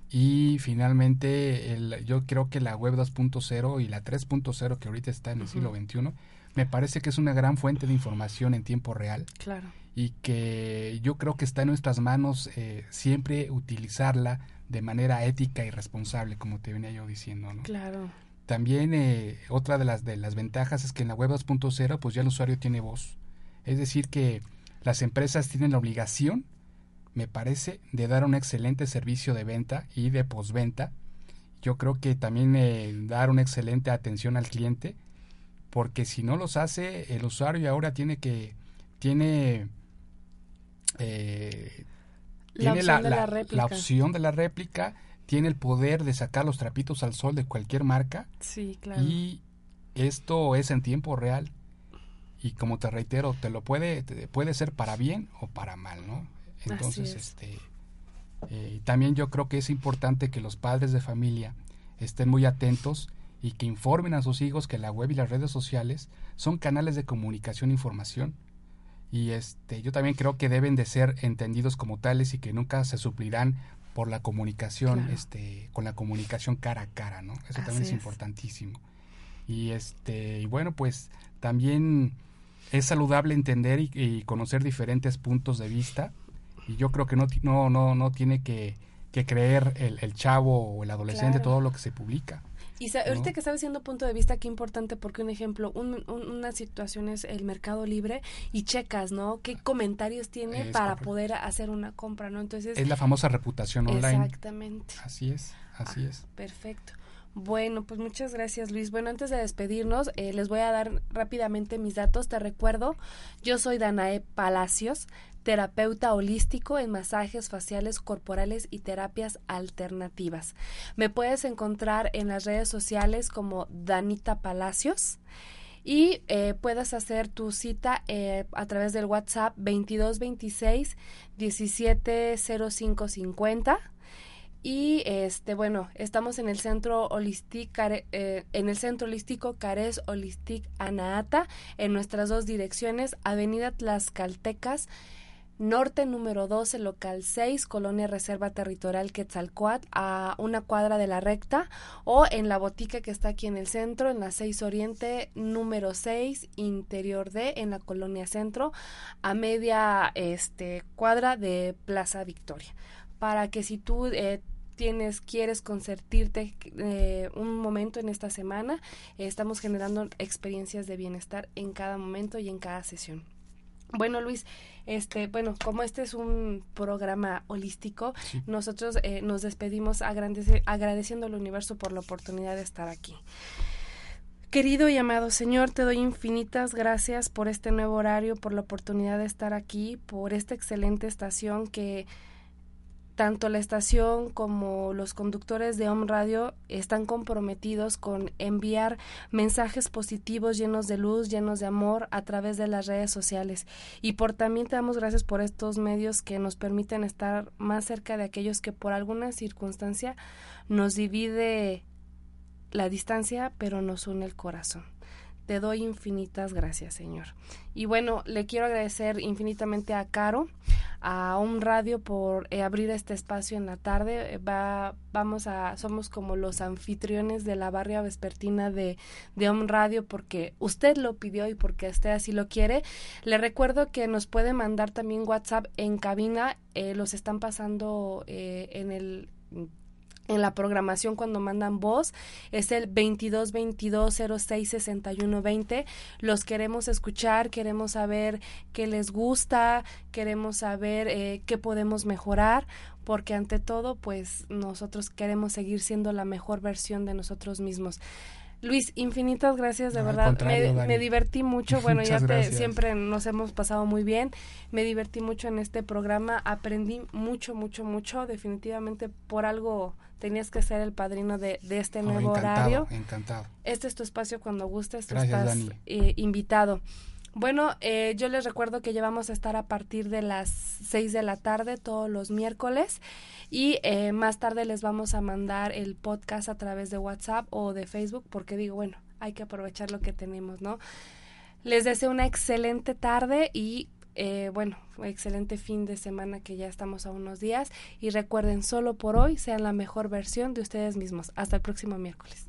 Y finalmente, el, yo creo que la web 2.0 y la 3.0 que ahorita está en el siglo XXI, me parece que es una gran fuente de información en tiempo real. Claro. Y que yo creo que está en nuestras manos eh, siempre utilizarla de manera ética y responsable, como te venía yo diciendo, ¿no? Claro. También eh, otra de las, de las ventajas es que en la web 2.0 pues ya el usuario tiene voz. Es decir, que las empresas tienen la obligación, me parece, de dar un excelente servicio de venta y de postventa. Yo creo que también eh, dar una excelente atención al cliente, porque si no los hace, el usuario ahora tiene que, tiene, eh, La tiene la opción de la réplica, tiene el poder de sacar los trapitos al sol de cualquier marca Sí, claro. y esto es en tiempo real y como te reitero te lo puede te- puede ser para bien o para mal no entonces es. este eh, también yo creo que es importante que los padres de familia estén muy atentos y que informen a sus hijos que la web y las redes sociales son canales de comunicación e información y este yo también creo que deben de ser entendidos como tales y que nunca se suplirán por la comunicación Claro. este con la comunicación cara a cara no eso también es es. importantísimo y este y bueno pues también es saludable entender y, y conocer diferentes puntos de vista y yo creo que no no no no tiene que, que creer el, el chavo o el adolescente Claro. todo lo que se publica Y sa- ahorita ¿no? que estaba diciendo punto de vista, qué importante, porque un ejemplo, un- un- una situación es el mercado libre y checas, ¿no? ¿Qué comentarios tiene Es para correcto. poder hacer una compra, ¿no? Entonces, es la famosa reputación online exactamente. así es así Ah, es Perfecto. Bueno, pues muchas gracias Luis. Bueno, antes de despedirnos, eh, les voy a dar rápidamente mis datos. Te recuerdo, yo soy Danae Palacios, terapeuta holístico en masajes faciales corporales y terapias alternativas. Me puedes encontrar en las redes sociales como Danita Palacios y eh, puedas hacer tu cita eh, a través del WhatsApp 2226 170550 y este bueno estamos en el centro holístico eh, en el centro holístico Cares Holistic Anaata en nuestras dos direcciones Avenida Tlaxcaltecas Norte número 12, local 6, Colonia Reserva Territorial Quetzalcoatl, a una cuadra de la recta, o en la botica que está aquí en el centro, en la 6 Oriente, número 6, interior D, en la Colonia Centro, a media este, cuadra de Plaza Victoria. Para que si tú eh, tienes, quieres consentirte eh, un momento en esta semana, estamos generando experiencias de bienestar en cada momento y en cada sesión. Bueno, Luis, este, bueno, como este es un programa holístico, Sí. nosotros eh, nos despedimos agradece- agradeciendo al universo por la oportunidad de estar aquí. Querido y amado Señor, te doy infinitas gracias por este nuevo horario, por la oportunidad de estar aquí, por esta excelente estación que tanto la estación como los conductores de Home Radio están comprometidos con enviar mensajes positivos llenos de luz, llenos de amor a través de las redes sociales. Y por también te damos gracias por estos medios que nos permiten estar más cerca de aquellos que por alguna circunstancia nos divide la distancia, pero nos une el corazón. Te doy infinitas gracias, Señor. Y bueno, le quiero agradecer infinitamente a Caro, a un radio por eh, abrir este espacio en la tarde. Eh, va, vamos a, somos como los anfitriones de la barria vespertina de, de Om Radio porque usted lo pidió y porque usted así lo quiere. Le recuerdo que nos puede mandar también WhatsApp en cabina. Eh, los están pasando en el en la programación cuando mandan voz es el 22 22 06 61 20 los queremos escuchar queremos saber qué les gusta queremos saber eh, qué podemos mejorar porque ante todo pues nosotros queremos seguir siendo la mejor versión de nosotros mismos Luis, infinitas gracias, de verdad. Me, divertí mucho. *laughs* Bueno, ya te, siempre nos hemos pasado muy bien. Me divertí mucho en este programa. Aprendí mucho, mucho, mucho. Definitivamente por algo tenías que ser el padrino de, este nuevo horario. Encantado. Este es tu espacio cuando gustes. estás eh, invitado. Bueno, eh, yo les recuerdo que ya vamos a estar a partir de las 6 de la tarde todos los miércoles y eh, más tarde les vamos a mandar el podcast a través de WhatsApp o de Facebook porque digo, bueno, hay que aprovechar lo que tenemos, ¿no? Les deseo una excelente tarde y eh, bueno, excelente fin de semana que ya estamos a unos días y recuerden solo por hoy sean la mejor versión de ustedes mismos. Hasta el próximo miércoles.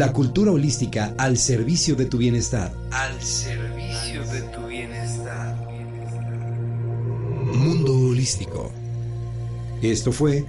La cultura holística al servicio de tu bienestar. Al servicio de tu bienestar. Mundo holístico. Esto fue